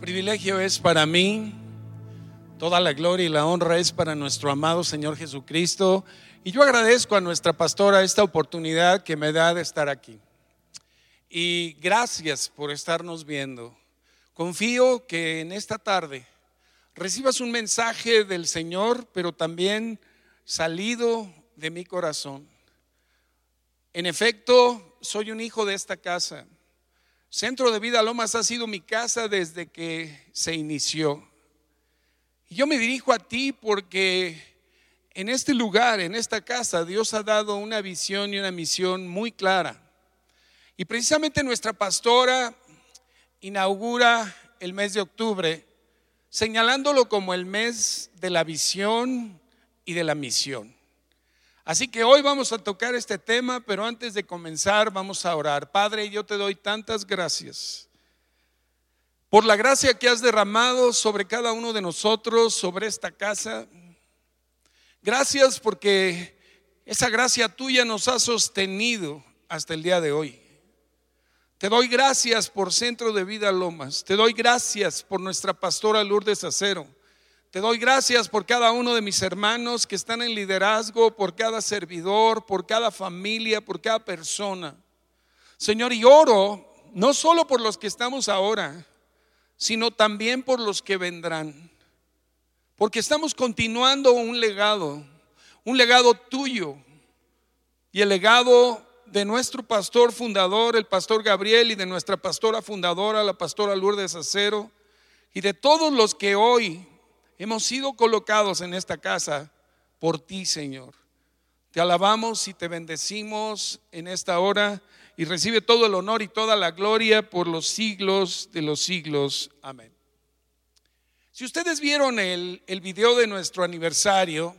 privilegio es para mí, toda la gloria y la honra es para nuestro amado Señor Jesucristo. Y yo agradezco a nuestra pastora esta oportunidad que me da de estar aquí. Y gracias por estarnos viendo. Confío que en esta tarde recibas un mensaje del Señor, pero también salido de mi corazón. En efecto, soy un hijo de esta casa. Centro de Vida Lomas ha sido mi casa desde que se inició. Y yo me dirijo a ti porque en este lugar, en esta casa, Dios ha dado una visión y una misión muy clara. Y precisamente nuestra pastora inaugura el mes de octubre señalándolo como el mes de la visión y de la misión. Así que hoy vamos a tocar este tema, pero antes de comenzar vamos a orar. Padre, yo te doy tantas gracias por la gracia que has derramado sobre cada uno de nosotros, sobre esta casa. Gracias porque esa gracia tuya nos ha sostenido hasta el día de hoy. Te doy gracias por Centro de Vida Lomas. Te doy gracias por nuestra pastora Lourdes Acero. Te doy gracias por cada uno de mis hermanos que están en liderazgo, por cada servidor, por cada familia, por cada persona. Señor, y oro no solo por los que estamos ahora, sino también por los que vendrán. Porque estamos continuando un legado, un legado tuyo y el legado de nuestro pastor fundador, el pastor Gabriel, y de nuestra pastora fundadora, la pastora Lourdes Acero, y de todos los que hoy Hemos sido colocados en esta casa por ti, Señor. Te alabamos y te bendecimos en esta hora y recibe todo el honor y toda la gloria por los siglos de los siglos. Amén. Si ustedes vieron el, el video de nuestro aniversario,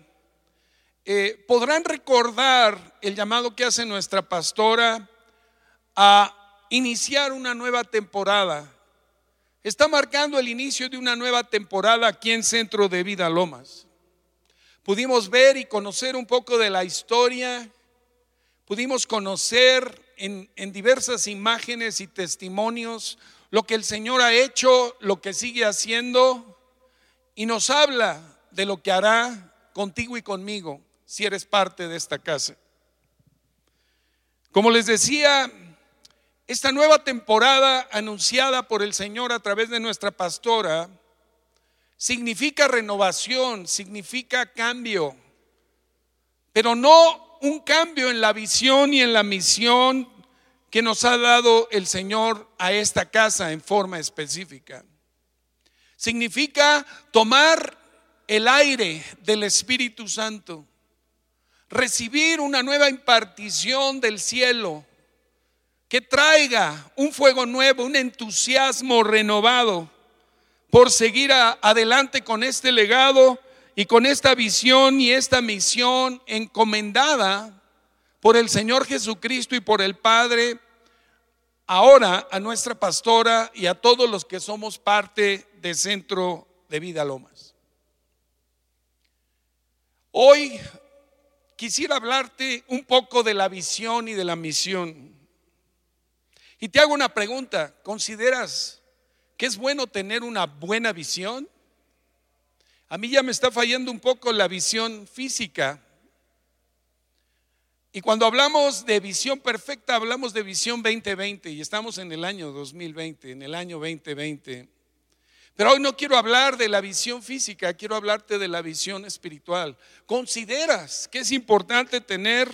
eh, podrán recordar el llamado que hace nuestra pastora a iniciar una nueva temporada está marcando el inicio de una nueva temporada aquí en Centro de Vida Lomas. Pudimos ver y conocer un poco de la historia, pudimos conocer en, en, diversas imágenes y testimonios lo que el Señor ha hecho, lo que sigue haciendo y nos habla de lo que hará contigo y conmigo si eres parte de esta casa. Como les decía, esta nueva temporada anunciada por el Señor a través de nuestra pastora significa renovación, significa cambio, pero no un cambio en la visión y en la misión que nos ha dado el Señor a esta casa en forma específica. Significa tomar el aire del Espíritu Santo, recibir una nueva impartición del cielo que traiga un fuego nuevo, un entusiasmo renovado por seguir adelante con este legado y con esta visión y esta misión encomendada por el Señor Jesucristo y por el Padre, ahora a nuestra pastora y a todos los que somos parte del Centro de Vida Lomas. Hoy quisiera hablarte un poco de la visión y de la misión. Y te hago una pregunta, ¿consideras que es bueno tener una buena visión? A mí ya me está fallando un poco la visión física. Y cuando hablamos de visión perfecta, hablamos de visión 2020 y estamos en el año 2020, en el año 2020. Pero hoy no quiero hablar de la visión física, quiero hablarte de la visión espiritual. ¿Consideras que es importante tener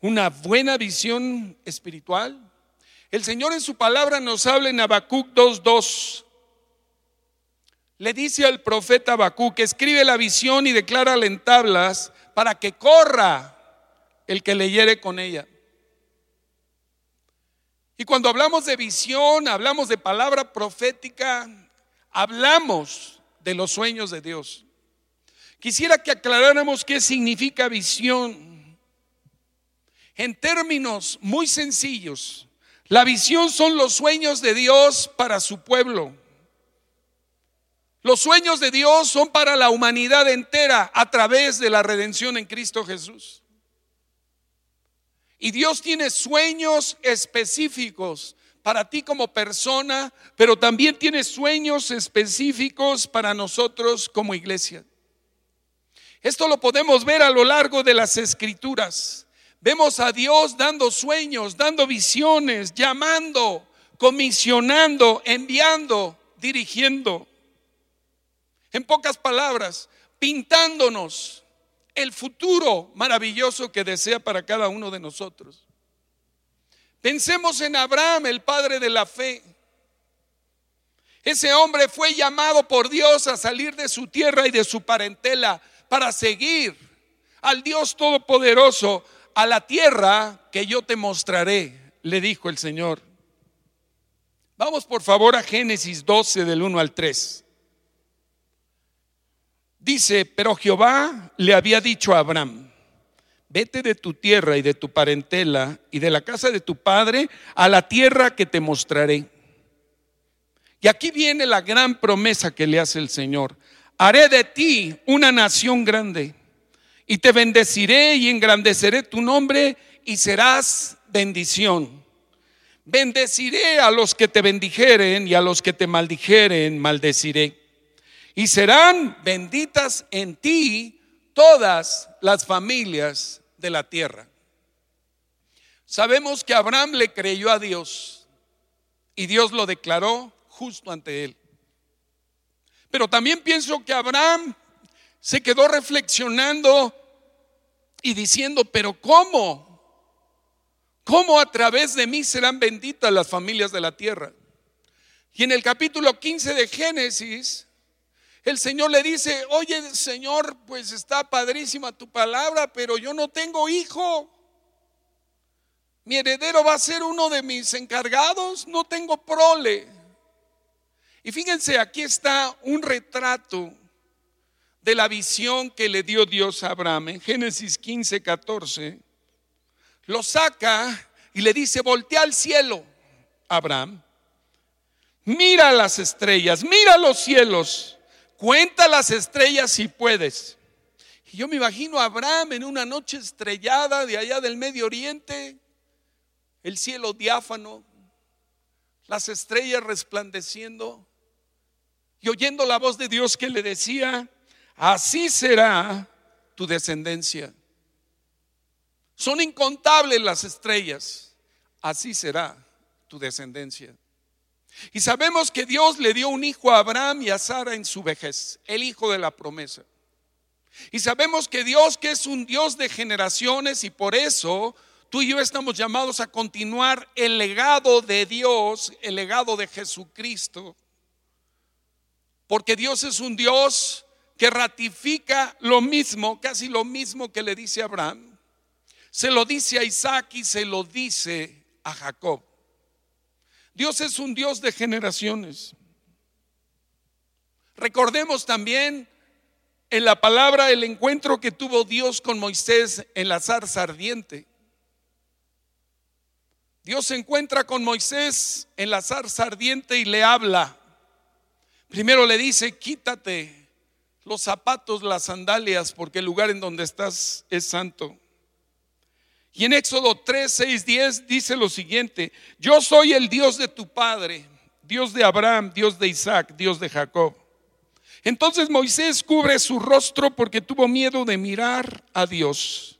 una buena visión espiritual? El Señor en su palabra nos habla en Habacuc 2:2. Le dice al profeta Habacuc que escribe la visión y declara en tablas para que corra el que leyere con ella. Y cuando hablamos de visión, hablamos de palabra profética, hablamos de los sueños de Dios. Quisiera que aclaráramos qué significa visión. En términos muy sencillos, la visión son los sueños de Dios para su pueblo. Los sueños de Dios son para la humanidad entera a través de la redención en Cristo Jesús. Y Dios tiene sueños específicos para ti como persona, pero también tiene sueños específicos para nosotros como iglesia. Esto lo podemos ver a lo largo de las escrituras. Vemos a Dios dando sueños, dando visiones, llamando, comisionando, enviando, dirigiendo. En pocas palabras, pintándonos el futuro maravilloso que desea para cada uno de nosotros. Pensemos en Abraham, el padre de la fe. Ese hombre fue llamado por Dios a salir de su tierra y de su parentela para seguir al Dios Todopoderoso a la tierra que yo te mostraré, le dijo el Señor. Vamos por favor a Génesis 12 del 1 al 3. Dice, pero Jehová le había dicho a Abraham, vete de tu tierra y de tu parentela y de la casa de tu padre a la tierra que te mostraré. Y aquí viene la gran promesa que le hace el Señor. Haré de ti una nación grande y te bendeciré y engrandeceré tu nombre y serás bendición. Bendeciré a los que te bendijeren y a los que te maldijeren, maldeciré. Y serán benditas en ti todas las familias de la tierra. Sabemos que Abraham le creyó a Dios y Dios lo declaró justo ante él. Pero también pienso que Abraham se quedó reflexionando y diciendo, pero ¿cómo? ¿Cómo a través de mí serán benditas las familias de la tierra? Y en el capítulo 15 de Génesis, el Señor le dice, oye Señor, pues está padrísima tu palabra, pero yo no tengo hijo. Mi heredero va a ser uno de mis encargados, no tengo prole. Y fíjense, aquí está un retrato de la visión que le dio Dios a Abraham. En Génesis 15, 14, lo saca y le dice, voltea al cielo, Abraham. Mira las estrellas, mira los cielos Cuenta las estrellas si puedes. Y yo me imagino a Abraham en una noche estrellada de allá del Medio Oriente, el cielo diáfano, las estrellas resplandeciendo y oyendo la voz de Dios que le decía, así será tu descendencia. Son incontables las estrellas, así será tu descendencia. Y sabemos que Dios le dio un hijo a Abraham y a Sara en su vejez, el hijo de la promesa. Y sabemos que Dios, que es un Dios de generaciones y por eso tú y yo estamos llamados a continuar el legado de Dios, el legado de Jesucristo. Porque Dios es un Dios que ratifica lo mismo, casi lo mismo que le dice Abraham. Se lo dice a Isaac y se lo dice a Jacob. Dios es un Dios de generaciones. Recordemos también en la palabra el encuentro que tuvo Dios con Moisés en la zarza ardiente. Dios se encuentra con Moisés en la zarza ardiente y le habla. Primero le dice, quítate los zapatos, las sandalias, porque el lugar en donde estás es santo. Y en Éxodo 3, 6, 10 dice lo siguiente, yo soy el Dios de tu padre, Dios de Abraham, Dios de Isaac, Dios de Jacob. Entonces Moisés cubre su rostro porque tuvo miedo de mirar a Dios.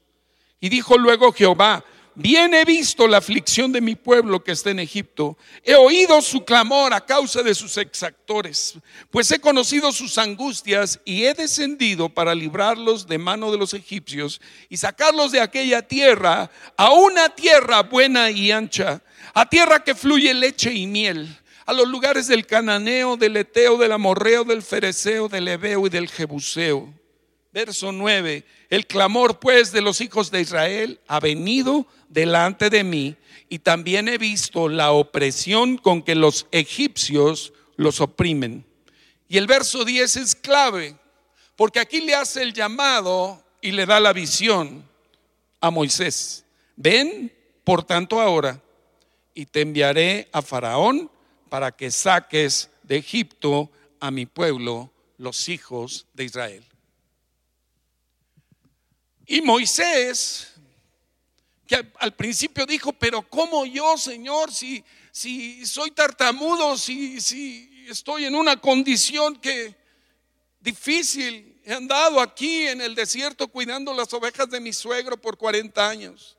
Y dijo luego Jehová, Bien he visto la aflicción de mi pueblo que está en Egipto. He oído su clamor a causa de sus exactores, pues he conocido sus angustias y he descendido para librarlos de mano de los egipcios y sacarlos de aquella tierra a una tierra buena y ancha, a tierra que fluye leche y miel, a los lugares del cananeo, del eteo, del amorreo, del fereceo, del ebeo y del jebuseo. Verso 9. El clamor pues de los hijos de Israel ha venido delante de mí y también he visto la opresión con que los egipcios los oprimen. Y el verso 10 es clave, porque aquí le hace el llamado y le da la visión a Moisés. Ven, por tanto, ahora, y te enviaré a Faraón para que saques de Egipto a mi pueblo, los hijos de Israel. Y Moisés, que al, principio dijo, pero ¿cómo yo, Señor, si, si soy tartamudo, si, si estoy en una condición que difícil. He andado aquí en el desierto cuidando las ovejas de mi suegro por 40 años.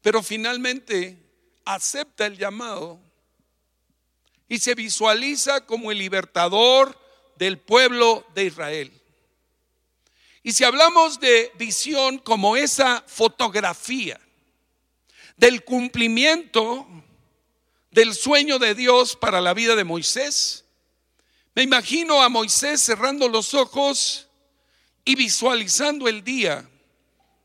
Pero finalmente acepta el llamado y se visualiza como el libertador del pueblo de Israel. Y si hablamos de visión como esa fotografía del cumplimiento del sueño de Dios para la vida de Moisés, me imagino a Moisés cerrando los ojos y visualizando el día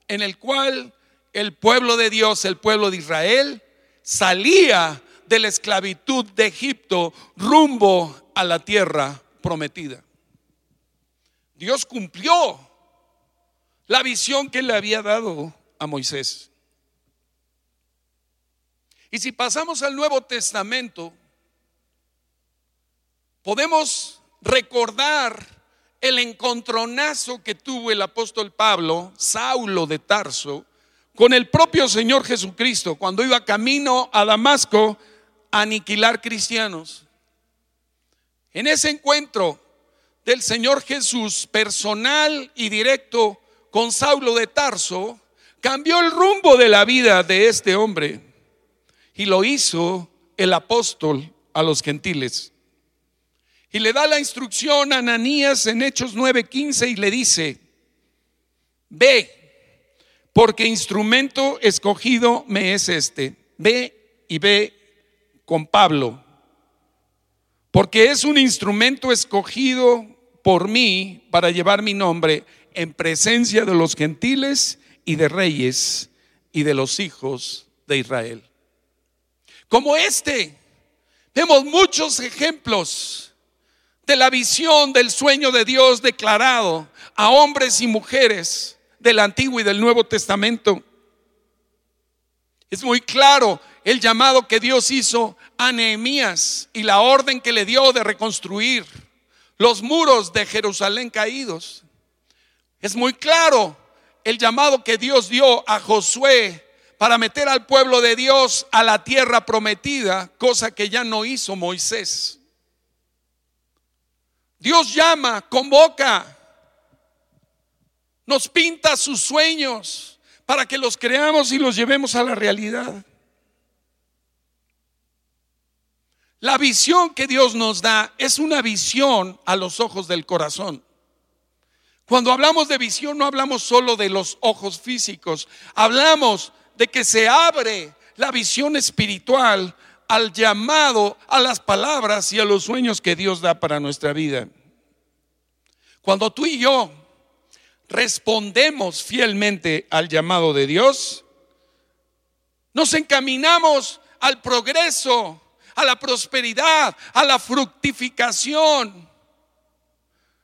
en el cual el pueblo de Dios, el pueblo de Israel, salía de la esclavitud de Egipto rumbo a la tierra prometida. Dios cumplió la visión que le había dado a Moisés. Y si pasamos al Nuevo Testamento, podemos recordar el encontronazo que tuvo el apóstol Pablo, Saulo de Tarso, con el propio Señor Jesucristo cuando iba camino a Damasco a aniquilar cristianos. En ese encuentro del Señor Jesús personal y directo con Saulo de Tarso, cambió el rumbo de la vida de este hombre y lo hizo el apóstol a los gentiles. Y le da la instrucción a Ananías en Hechos 9:15 y le dice, ve, porque instrumento escogido me es este. Ve y ve con Pablo, porque es un instrumento escogido por mí para llevar mi nombre en presencia de los gentiles y de reyes y de los hijos de Israel. Como este, vemos muchos ejemplos de la visión del sueño de Dios declarado a hombres y mujeres del Antiguo y del Nuevo Testamento. Es muy claro el llamado que Dios hizo a Nehemías y la orden que le dio de reconstruir los muros de Jerusalén caídos. Es muy claro el llamado que Dios dio a Josué para meter al pueblo de Dios a la tierra prometida, cosa que ya no hizo Moisés. Dios llama, convoca, nos pinta sus sueños para que los creamos y los llevemos a la realidad. La visión que Dios nos da es una visión a los ojos del corazón. Cuando hablamos de visión no hablamos solo de los ojos físicos, hablamos de que se abre la visión espiritual al llamado, a las palabras y a los sueños que Dios da para nuestra vida. Cuando tú y yo respondemos fielmente al llamado de Dios, nos encaminamos al progreso, a la prosperidad, a la fructificación.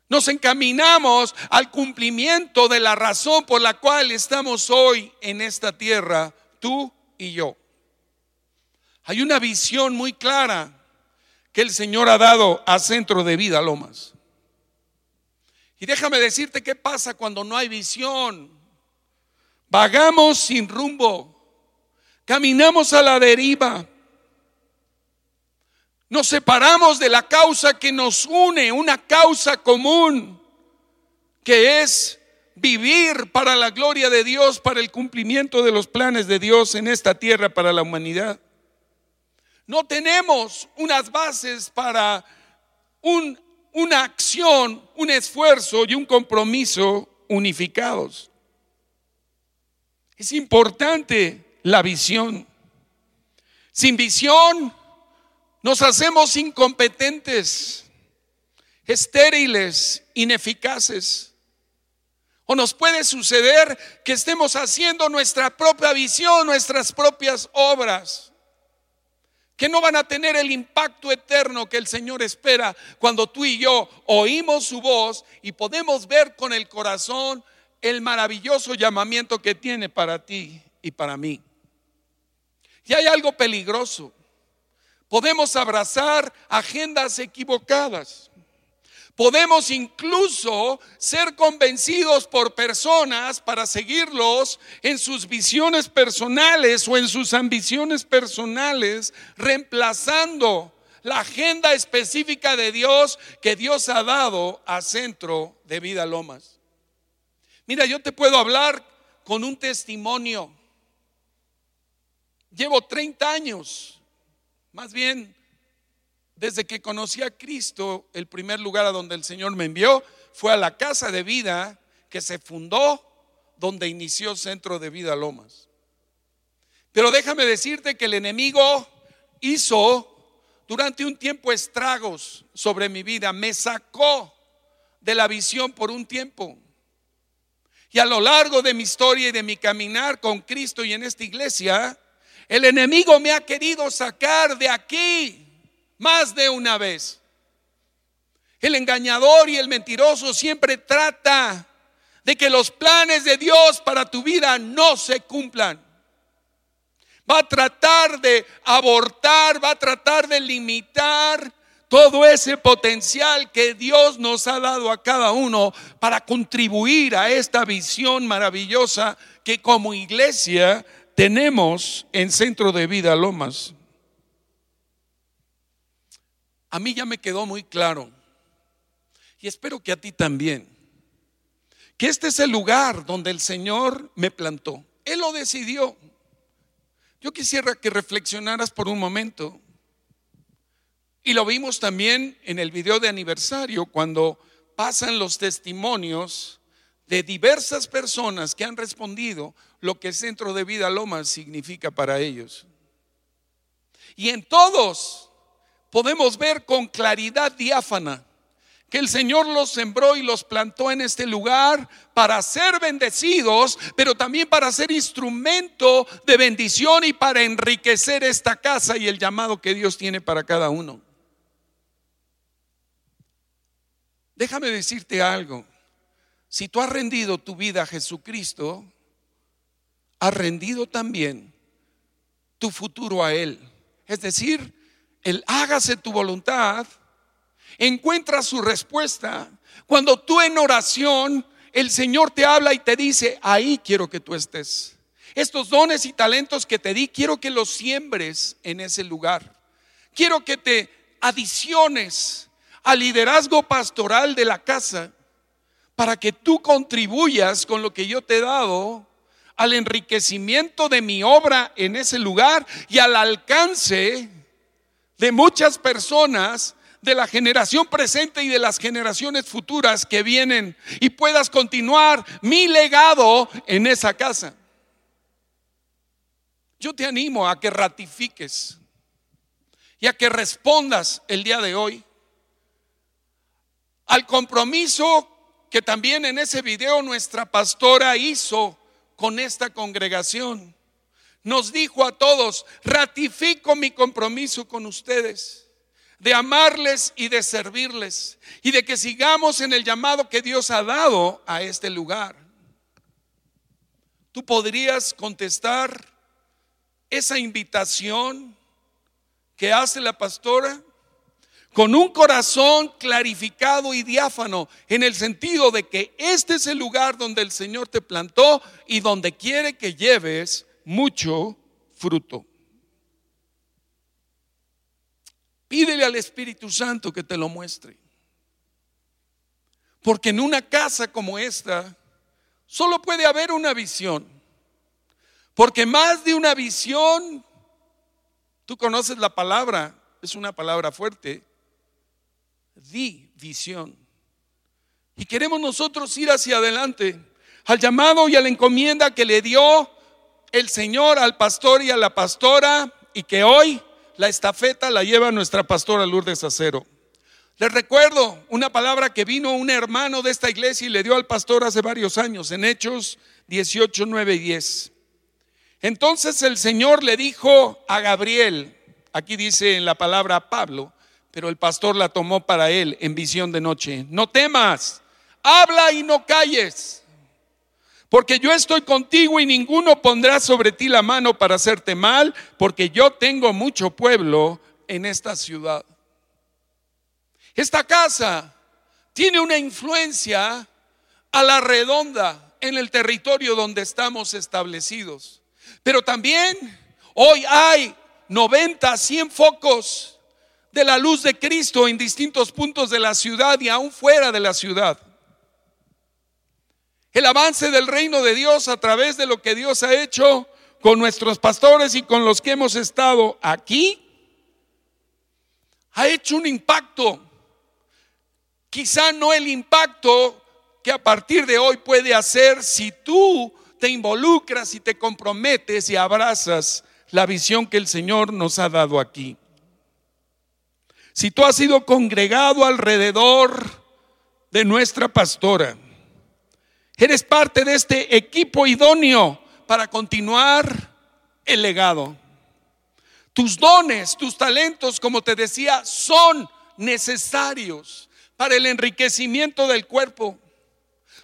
Nos encaminamos al cumplimiento de la razón por la cual estamos hoy en esta tierra, tú y yo. Hay una visión muy clara que el Señor ha dado a Centro de Vida Lomas. Y déjame decirte qué pasa cuando no hay visión. Vagamos sin rumbo, caminamos a la deriva, nos separamos de la causa que nos une, una causa común, que es vivir para la gloria de Dios, para el cumplimiento de los planes de Dios en esta tierra para la humanidad. No tenemos unas bases para un, una acción, un esfuerzo y un compromiso unificados. Es importante la visión. Sin visión nos hacemos incompetentes, estériles, ineficaces. O nos puede suceder que estemos haciendo nuestra propia visión, nuestras propias obras que no van a tener el impacto eterno que el Señor espera cuando tú y yo oímos su voz y podemos ver con el corazón el maravilloso llamamiento que tiene para ti y para mí. Y hay algo peligroso. Podemos abrazar agendas equivocadas. Podemos incluso ser convencidos por personas para seguirlos en sus visiones personales o en sus ambiciones personales, reemplazando la agenda específica de Dios que Dios ha dado a Centro de Vida Lomas. Mira, yo te puedo hablar con un testimonio. Llevo 30 años, más bien desde que conocí a Cristo, el primer lugar a donde el Señor me envió fue a la casa de vida que se fundó donde inició Centro de Vida Lomas. Pero déjame decirte que el enemigo hizo durante un tiempo estragos sobre mi vida, me sacó de la visión por un tiempo. Y a lo largo de mi historia y de mi caminar con Cristo y en esta iglesia, el enemigo me ha querido sacar de aquí más de una vez. El engañador y el mentiroso siempre trata de que los planes de Dios para tu vida no se cumplan. Va a tratar de abortar, va a tratar de limitar todo ese potencial que Dios nos ha dado a cada uno para contribuir a esta visión maravillosa que como iglesia tenemos en Centro de Vida Lomas. A mí ya me quedó muy claro, y espero que a ti también, que este es el lugar donde el Señor me plantó. Él lo decidió. Yo quisiera que reflexionaras por un momento. Y lo vimos también en el video de aniversario, cuando pasan los testimonios de diversas personas que han respondido lo que Centro de Vida Lomas significa para ellos. Y en todos podemos ver con claridad diáfana que el Señor los sembró y los plantó en este lugar para ser bendecidos, pero también para ser instrumento de bendición y para enriquecer esta casa y el llamado que Dios tiene para cada uno. Déjame decirte algo. Si tú has rendido tu vida a Jesucristo, has rendido también tu futuro a Él. Es decir, el hágase tu voluntad, encuentra su respuesta. Cuando tú en oración, el Señor te habla y te dice, ahí quiero que tú estés. Estos dones y talentos que te di, quiero que los siembres en ese lugar. Quiero que te adiciones al liderazgo pastoral de la casa para que tú contribuyas con lo que yo te he dado al enriquecimiento de mi obra en ese lugar y al alcance de muchas personas de la generación presente y de las generaciones futuras que vienen y puedas continuar mi legado en esa casa. Yo te animo a que ratifiques y a que respondas el día de hoy al compromiso que también en ese video nuestra pastora hizo con esta congregación nos dijo a todos, ratifico mi compromiso con ustedes de amarles y de servirles y de que sigamos en el llamado que Dios ha dado a este lugar. Tú podrías contestar esa invitación que hace la pastora con un corazón clarificado y diáfano en el sentido de que este es el lugar donde el Señor te plantó y donde quiere que lleves mucho fruto. Pídele al Espíritu Santo que te lo muestre. Porque en una casa como esta solo puede haber una visión. Porque más de una visión, tú conoces la palabra, es una palabra fuerte, di visión. Y queremos nosotros ir hacia adelante al llamado y a la encomienda que le dio el Señor al pastor y a la pastora y que hoy la estafeta la lleva nuestra pastora Lourdes Acero. Les recuerdo una palabra que vino un hermano de esta iglesia y le dio al pastor hace varios años, en Hechos 18, 9 y 10. Entonces el Señor le dijo a Gabriel, aquí dice en la palabra Pablo, pero el pastor la tomó para él en visión de noche, no temas, habla y no calles porque yo estoy contigo y ninguno pondrá sobre ti la mano para hacerte mal, porque yo tengo mucho pueblo en esta ciudad. Esta casa tiene una influencia a la redonda en el territorio donde estamos establecidos. Pero también hoy hay 90, 100 focos de la luz de Cristo en distintos puntos de la ciudad y aún fuera de la ciudad. El avance del reino de Dios a través de lo que Dios ha hecho con nuestros pastores y con los que hemos estado aquí ha hecho un impacto. Quizá no el impacto que a partir de hoy puede hacer si tú te involucras y te comprometes y abrazas la visión que el Señor nos ha dado aquí. Si tú has sido congregado alrededor de nuestra pastora, eres parte de este equipo idóneo para continuar el legado. Tus dones, tus talentos, como te decía, son necesarios para el enriquecimiento del cuerpo.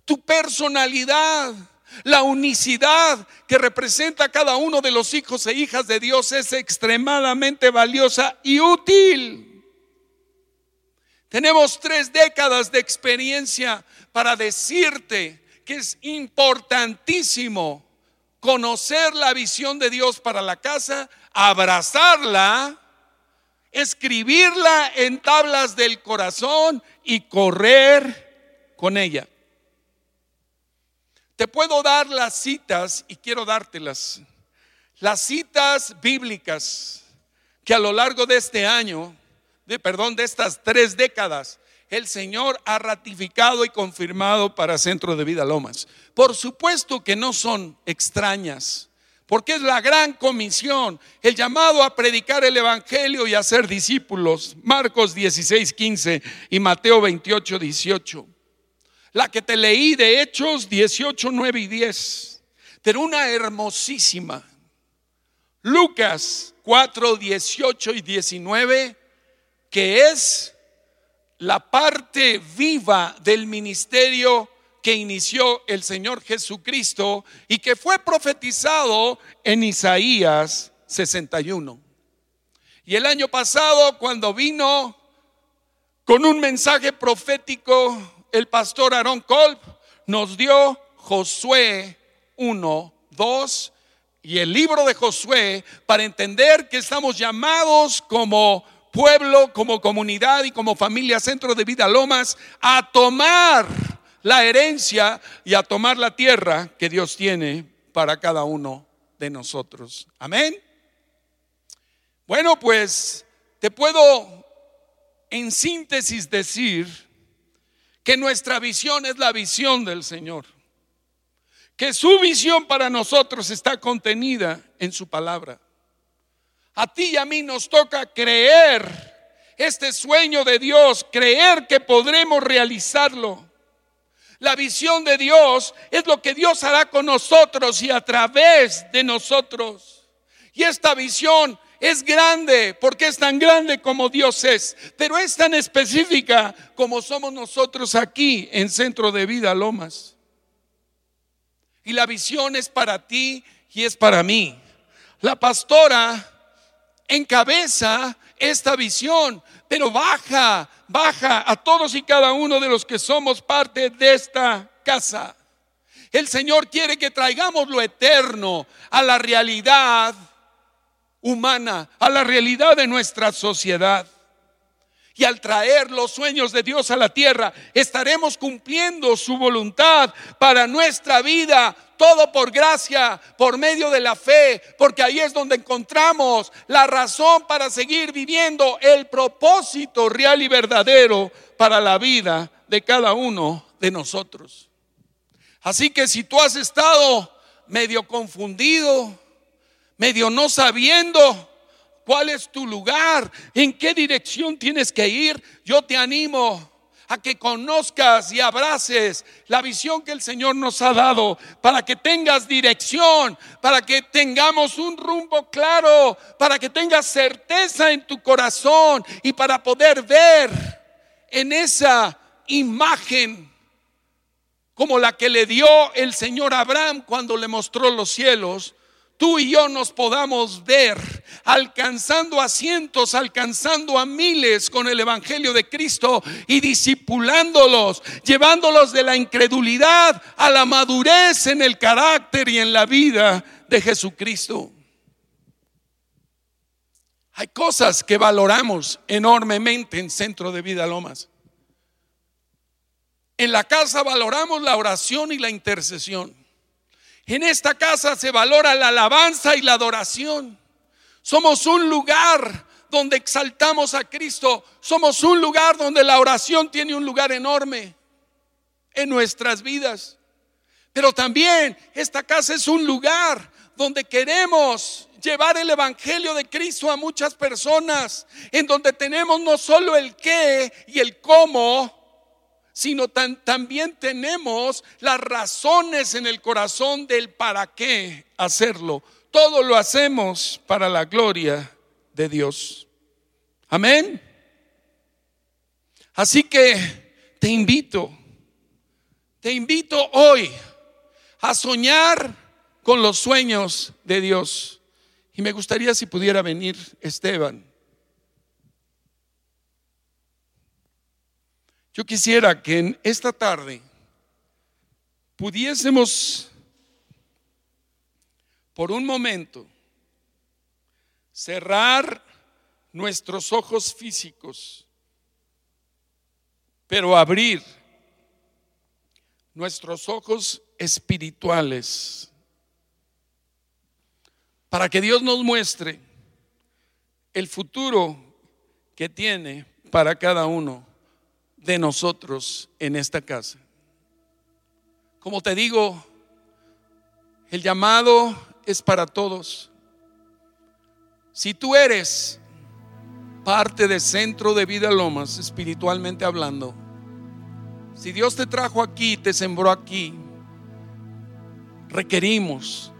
Tu personalidad, la unicidad que representa cada uno de los hijos e hijas de Dios es extremadamente valiosa y útil. Tenemos tres décadas de experiencia para decirte que es importantísimo conocer la visión de Dios para la casa, abrazarla, escribirla en tablas del corazón y correr con ella. Te puedo dar las citas y quiero dártelas. Las citas bíblicas que a lo largo de este año perdón, de estas tres décadas, el Señor ha ratificado y confirmado para Centro de Vida Lomas. Por supuesto que no son extrañas, porque es la gran comisión, el llamado a predicar el Evangelio y a ser discípulos. Marcos 16, 15 y Mateo 28, 18. La que te leí de Hechos 18, 9 y 10. Pero una hermosísima. Lucas 4, 18 y 19 que es la parte viva del ministerio que inició el Señor Jesucristo y que fue profetizado en Isaías 61. Y el año pasado, cuando vino con un mensaje profético, el pastor Aaron Kolb nos dio Josué 1, 2 y el libro de Josué para entender que estamos llamados como pueblo, como comunidad y como familia Centro de Vida Lomas a tomar la herencia y a tomar la tierra que Dios tiene para cada uno de nosotros. Amén. Bueno, pues te puedo en síntesis decir que nuestra visión es la visión del Señor. Que su visión para nosotros está contenida en su palabra. A ti y a mí nos toca creer este sueño de Dios, creer que podremos realizarlo. La visión de Dios es lo que Dios hará con nosotros y a través de nosotros. Y esta visión es grande porque es tan grande como Dios es, pero es tan específica como somos nosotros aquí en Centro de Vida Lomas. Y la visión es para ti y es para mí. La pastora encabeza esta visión, pero baja, baja a todos y cada uno de los que somos parte de esta casa. El Señor quiere que traigamos lo eterno a la realidad humana, a la realidad de nuestra sociedad. Y al traer los sueños de Dios a la tierra, estaremos cumpliendo su voluntad para nuestra vida todo por gracia, por medio de la fe, porque ahí es donde encontramos la razón para seguir viviendo el propósito real y verdadero para la vida de cada uno de nosotros. Así que si tú has estado medio confundido, medio no sabiendo cuál es tu lugar, en qué dirección tienes que ir, yo te animo a que conozcas y abraces la visión que el Señor nos ha dado, para que tengas dirección, para que tengamos un rumbo claro, para que tengas certeza en tu corazón y para poder ver en esa imagen como la que le dio el Señor Abraham cuando le mostró los cielos, tú y yo nos podamos ver alcanzando a cientos, alcanzando a miles con el Evangelio de Cristo y discipulándolos, llevándolos de la incredulidad a la madurez en el carácter y en la vida de Jesucristo. Hay cosas que valoramos enormemente en Centro de Vida Lomas. En la casa valoramos la oración y la intercesión. En esta casa se valora la alabanza y la adoración. Somos un lugar donde exaltamos a Cristo. Somos un lugar donde la oración tiene un lugar enorme en nuestras vidas. Pero también esta casa es un lugar donde queremos llevar el Evangelio de Cristo a muchas personas, en donde tenemos no solo el qué y el cómo, sino también tenemos las razones en el corazón del para qué hacerlo. Todo lo hacemos para la gloria de Dios. Amén. Así que te invito, te invito hoy a soñar con los sueños de Dios. Y me gustaría si pudiera venir Esteban. Yo quisiera que en esta tarde pudiésemos por un momento cerrar nuestros ojos físicos, pero abrir nuestros ojos espirituales para que Dios nos muestre el futuro que tiene para cada uno de nosotros en esta casa. Como te digo, el llamado es para todos. Si tú eres parte del centro de vida Lomas, espiritualmente hablando, si Dios te trajo aquí, te sembró aquí, requerimos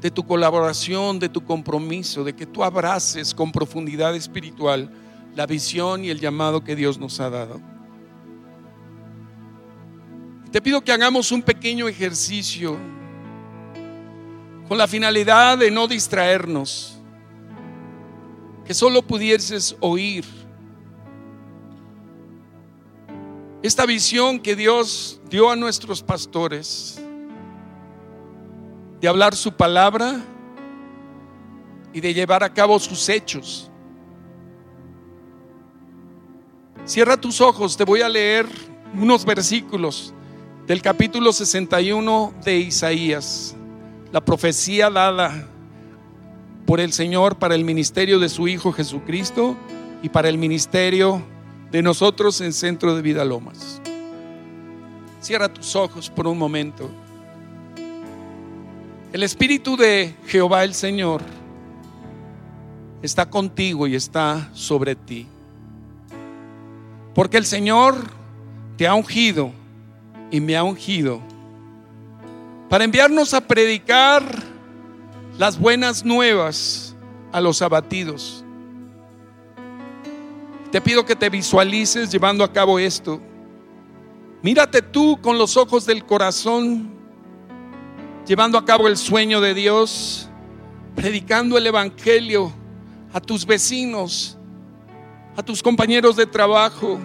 de tu colaboración, de tu compromiso, de que tú abraces con profundidad espiritual la visión y el llamado que Dios nos ha dado. Te pido que hagamos un pequeño ejercicio con la finalidad de no distraernos, que solo pudieses oír esta visión que Dios dio a nuestros pastores de hablar su palabra y de llevar a cabo sus hechos. Cierra tus ojos, te voy a leer unos versículos del capítulo 61 de Isaías, la profecía dada por el Señor para el ministerio de su Hijo Jesucristo y para el ministerio de nosotros en Centro de Vida Lomas. Cierra tus ojos por un momento. El Espíritu de Jehová el Señor está contigo y está sobre ti. Porque el Señor te ha ungido y me ha ungido para enviarnos a predicar las buenas nuevas a los abatidos. Te pido que te visualices llevando a cabo esto. Mírate tú con los ojos del corazón, llevando a cabo el sueño de Dios, predicando el Evangelio a tus vecinos, a tus compañeros de trabajo,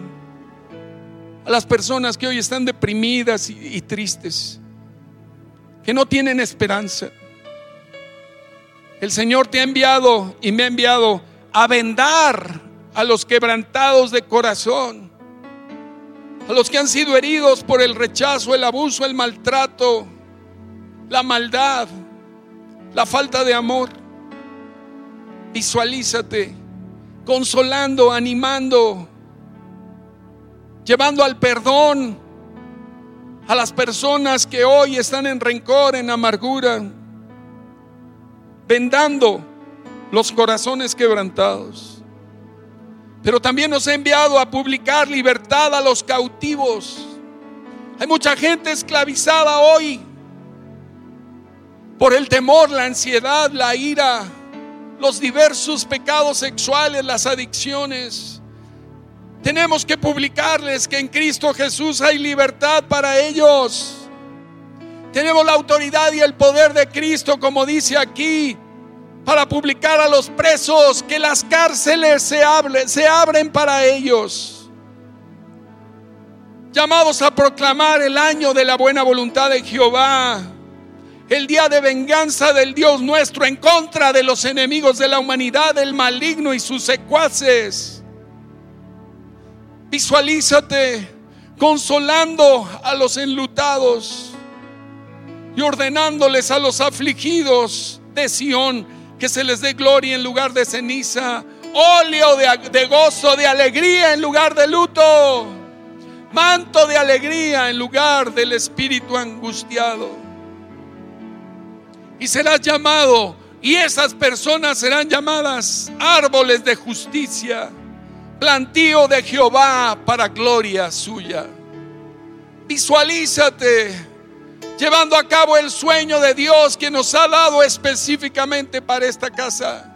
a las personas que hoy están deprimidas y, tristes, que no tienen esperanza. El Señor te ha enviado y me ha enviado a vendar a los quebrantados de corazón, a los que han sido heridos por el rechazo, el abuso, el maltrato, la maldad, la falta de amor. Visualízate consolando, animando, llevando al perdón a las personas que hoy están en rencor, en amargura, vendando los corazones quebrantados. Pero también nos ha enviado a publicar libertad a los cautivos. Hay mucha gente esclavizada hoy por el temor, la ansiedad, la ira, los diversos pecados sexuales, las adicciones. Tenemos que publicarles que en Cristo Jesús hay libertad para ellos. Tenemos la autoridad y el poder de Cristo, como dice aquí, para publicar a los presos que las cárceles se, se abren para ellos. Llamados a proclamar el año de la buena voluntad de Jehová, el día de venganza del Dios nuestro en contra de los enemigos de la humanidad, el maligno y sus secuaces. Visualízate consolando a los enlutados y ordenándoles a los afligidos de Sión que se les dé gloria en lugar de ceniza, óleo de, de, gozo, de alegría en lugar de luto, manto de alegría en lugar del espíritu angustiado. Y serás llamado, y esas personas serán llamadas árboles de justicia, plantío de Jehová para gloria suya. Visualízate llevando a cabo el sueño de Dios que nos ha dado específicamente para esta casa.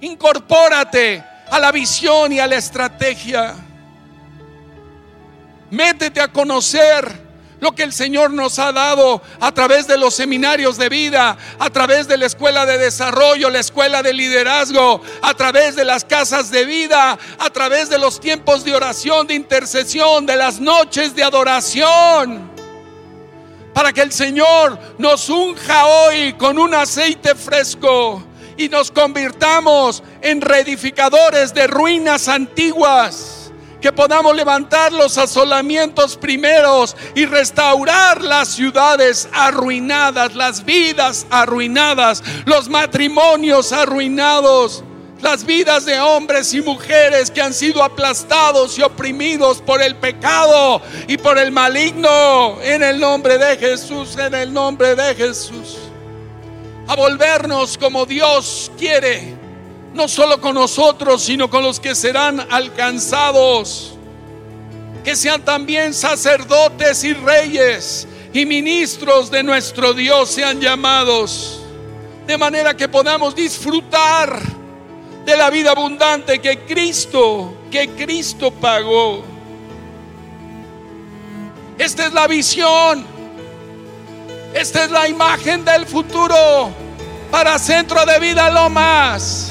Incorpórate a la visión y a la estrategia. Métete a conocer lo que el Señor nos ha dado a través de los seminarios de vida, a través de la escuela de desarrollo, la escuela de liderazgo, a través de las casas de vida, a través de los tiempos de oración, de intercesión, de las noches de adoración para que el Señor nos unja hoy con un aceite fresco y nos convirtamos en reedificadores de ruinas antiguas. Que podamos levantar los asolamientos primeros y restaurar las ciudades arruinadas, las vidas arruinadas, los matrimonios arruinados las vidas de hombres y mujeres que han sido aplastados y oprimidos por el pecado y por el maligno. En el nombre de Jesús, en el nombre de Jesús. A volvernos como Dios quiere, no solo con nosotros, sino con los que serán alcanzados. Que sean también sacerdotes y reyes y ministros de nuestro Dios sean llamados. De manera que podamos disfrutar de la vida abundante que Cristo, que Cristo pagó. Esta es la visión. Esta es la imagen del futuro para Centro de Vida Lomas.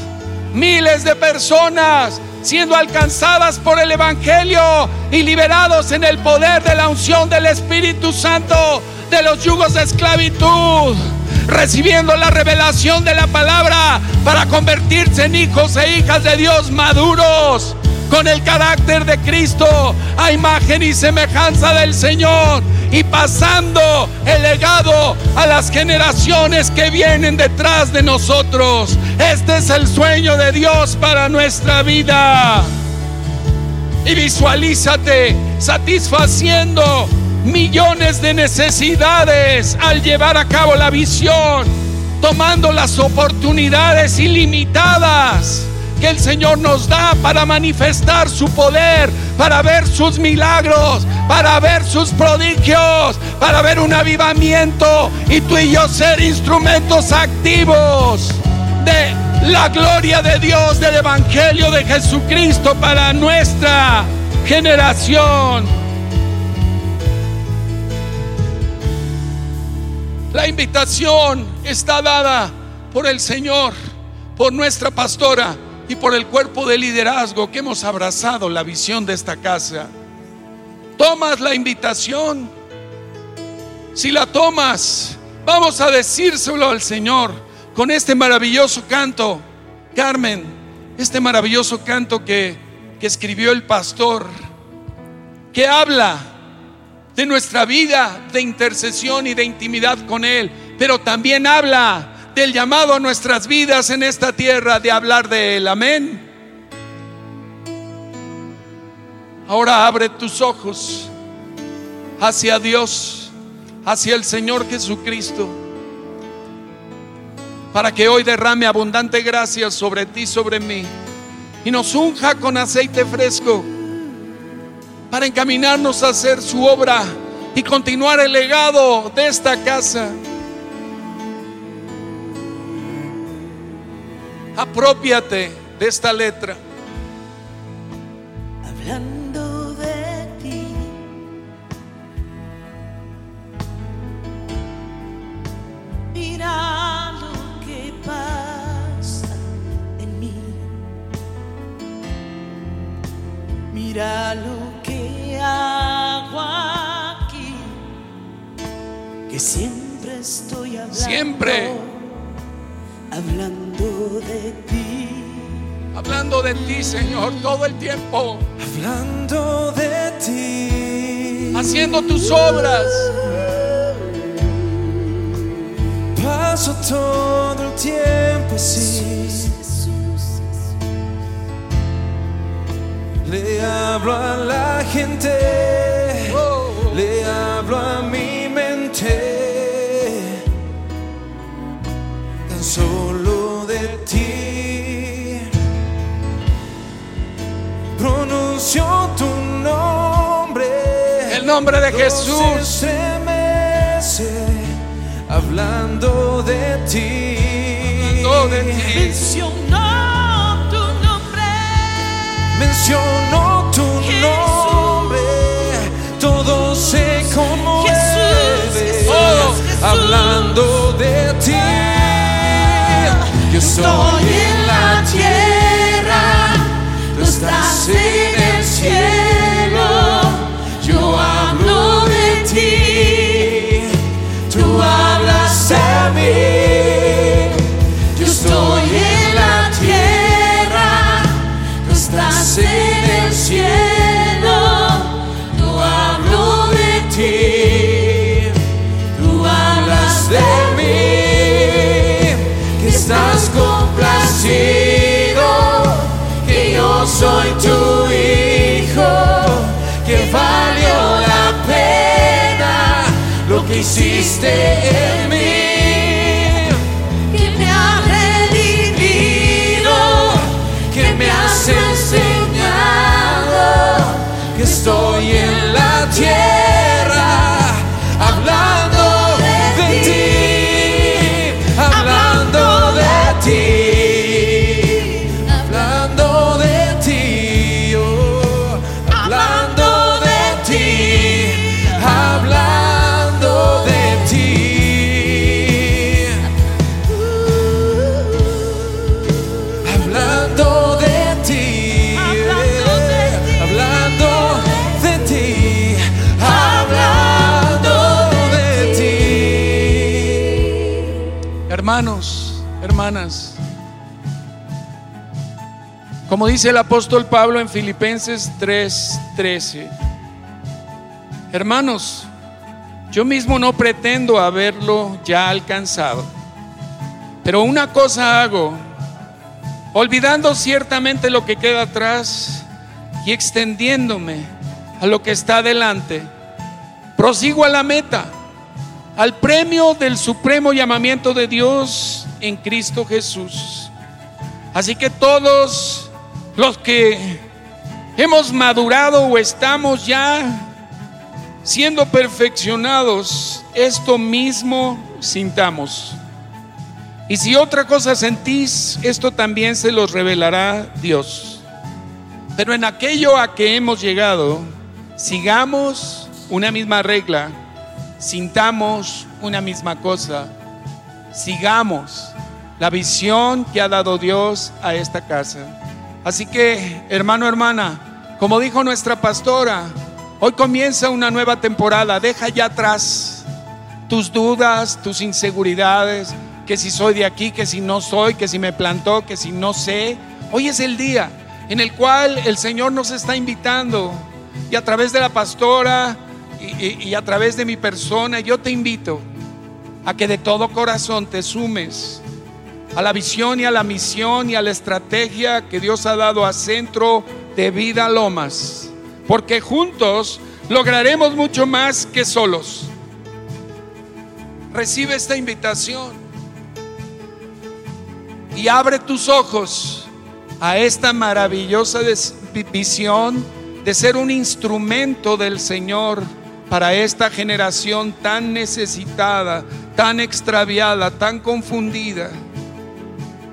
Miles de personas siendo alcanzadas por el Evangelio y liberados en el poder de la unción del Espíritu Santo de los yugos de esclavitud recibiendo la revelación de la palabra para convertirse en hijos e hijas de Dios maduros con el carácter de Cristo a imagen y semejanza del Señor y pasando el legado a las generaciones que vienen detrás de nosotros. Este es el sueño de Dios para nuestra vida. Y visualízate satisfaciendo millones de necesidades al llevar a cabo la visión, tomando las oportunidades ilimitadas que el Señor nos da para manifestar su poder, para ver sus milagros, para ver sus prodigios, para ver un avivamiento y tú y yo ser instrumentos activos de la gloria de Dios, del Evangelio de Jesucristo para nuestra generación. La invitación está dada por el Señor, por nuestra pastora y por el cuerpo de liderazgo que hemos abrazado la visión de esta casa. ¿Tomas la invitación? Si la tomas, vamos a decírselo al Señor con este maravilloso canto. Carmen, este maravilloso canto que, que escribió el pastor, que habla de nuestra vida de intercesión y de intimidad con Él, pero también habla del llamado a nuestras vidas en esta tierra de hablar de Él. Amén. Ahora abre tus ojos hacia Dios, hacia el Señor Jesucristo, para que hoy derrame abundante gracia sobre ti, sobre mí, y nos unja con aceite fresco para encaminarnos a hacer su obra y continuar el legado de esta casa. apropiate de esta letra. Hablando de ti. Mira lo que pasa en mí. Mira lo que hago aquí. Que siempre estoy hablando. Siempre Hablando de ti. Hablando de ti, Señor, todo el tiempo. Hablando de ti. Haciendo tus obras. Paso todo el tiempo así. Le hablo a la gente. Oh. Le hablo a mi mente. Solo de ti. Pronuncio tu nombre. El nombre de Jesús. estremece hablando de ti. Hablando de ti. mencionó tu nombre. Menciono tu Jesús. nombre, todo se conmueve. Jesús, Jesús, Oh, Jesús. Hablando de ti, yo Estoy en la tierra, tú estás en el cielo. day. Hermanos, hermanas, como dice el apóstol Pablo en Filipenses 3:13, hermanos, yo mismo no pretendo haberlo ya alcanzado, pero una cosa hago, olvidando ciertamente lo que queda atrás y extendiéndome a lo que está delante, prosigo a la meta al premio del supremo llamamiento de Dios en Cristo Jesús. Así que todos los que hemos madurado o estamos ya siendo perfeccionados, esto mismo sintamos. Y si otra cosa sentís, esto también se los revelará Dios. Pero en aquello a que hemos llegado, sigamos una misma regla, sintamos una misma cosa, sigamos la visión que ha dado Dios a esta casa. Así que, hermano, hermana, como dijo nuestra pastora, hoy comienza una nueva temporada, deja ya atrás tus dudas, tus inseguridades, que si soy de aquí, que si no soy, que si me plantó, que si no sé. Hoy es el día en el cual el Señor nos está invitando y a través de la pastora y, a través de mi persona, yo te invito a que de todo corazón te sumes a la visión y a la misión y a la estrategia que Dios ha dado a Centro de Vida Lomas, porque juntos lograremos mucho más que solos. Recibe esta invitación y abre tus ojos a esta maravillosa visión de ser un instrumento del Señor para esta generación tan necesitada, tan extraviada, tan confundida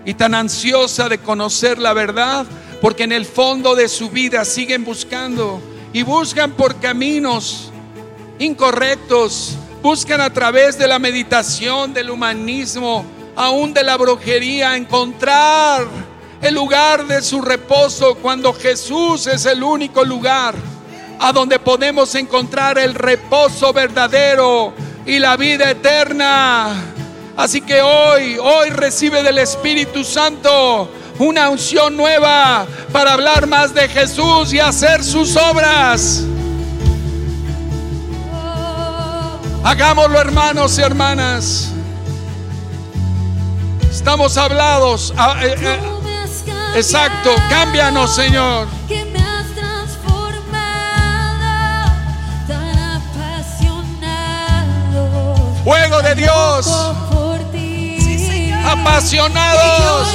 y tan ansiosa de conocer la verdad, porque en el fondo de su vida siguen buscando y buscan por caminos incorrectos, buscan a través de la meditación, del humanismo, aún de la brujería, encontrar el lugar de su reposo cuando Jesús es el único lugar a donde podemos encontrar el reposo verdadero y la vida eterna. Así que hoy, hoy recibe del Espíritu Santo una unción nueva para hablar más de Jesús y hacer sus obras. Hagámoslo hermanos y hermanas. Estamos hablados. ah, eh, eh, exacto, cámbianos Señor. Fuego de Dios. Apasionados.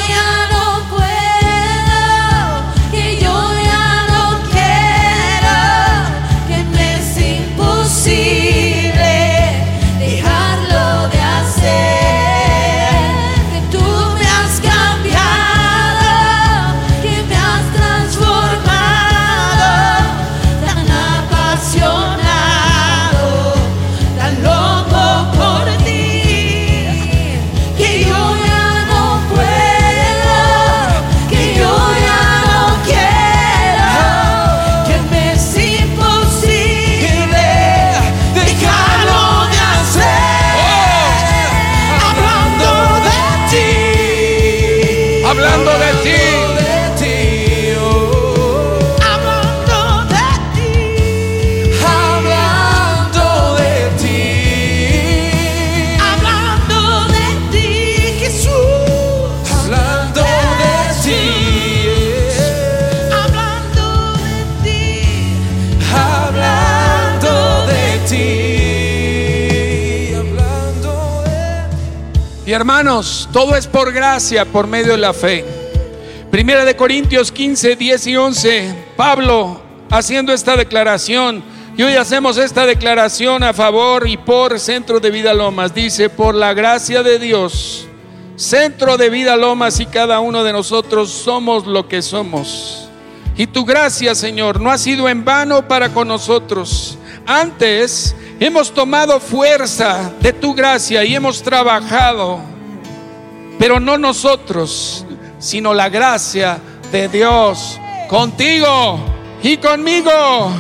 Todo es por gracia, por medio de la fe. Primera de Corintios 15, 10 y 11. Pablo haciendo esta declaración. Y hoy hacemos esta declaración a favor y por Centro de Vida Lomas. Dice, por la gracia de Dios, Centro de Vida Lomas y cada uno de nosotros somos lo que somos. Y tu gracia, Señor, no ha sido en vano para con nosotros. Antes hemos tomado fuerza de tu gracia y hemos trabajado, pero no nosotros, sino la gracia de Dios contigo y conmigo.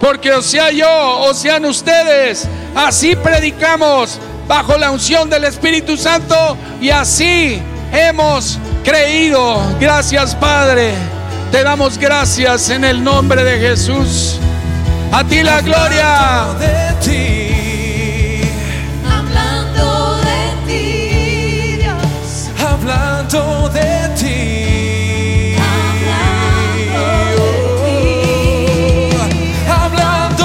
Porque o sea yo, o sean ustedes, así predicamos bajo la unción del Espíritu Santo y así hemos creído. Gracias Padre. Te damos gracias en el nombre de Jesús. A ti la gloria. Hablando de ti, hablando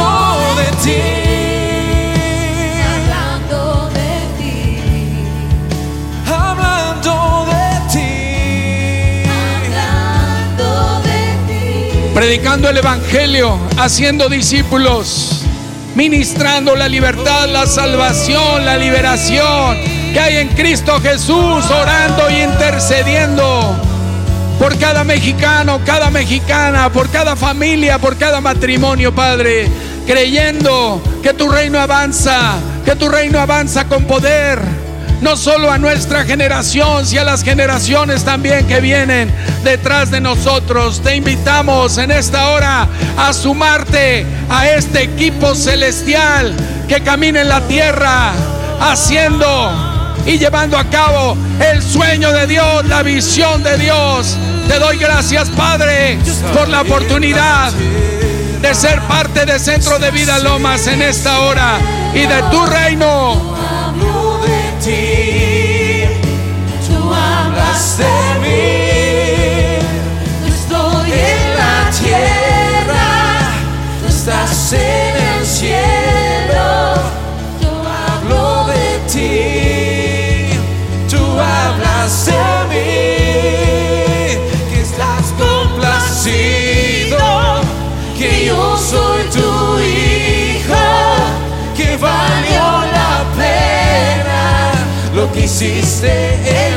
de ti, Hablando de ti, hablando de ti, hablando de ti. predicando el Evangelio, haciendo discípulos, ministrando la libertad, la salvación, la liberación que hay en Cristo Jesús, orando y intercediendo por cada mexicano, cada mexicana, por cada familia, por cada matrimonio, Padre, creyendo que tu reino avanza, que tu reino avanza con poder no solo a nuestra generación, sino a las generaciones también que vienen detrás de nosotros. Te invitamos en esta hora a sumarte a este equipo celestial que camina en la tierra haciendo y llevando a cabo el sueño de Dios, la visión de Dios. Te doy gracias, Padre, por la oportunidad de ser parte de Centro de Vida Lomas en esta hora y de tu reino. de ti, Tú que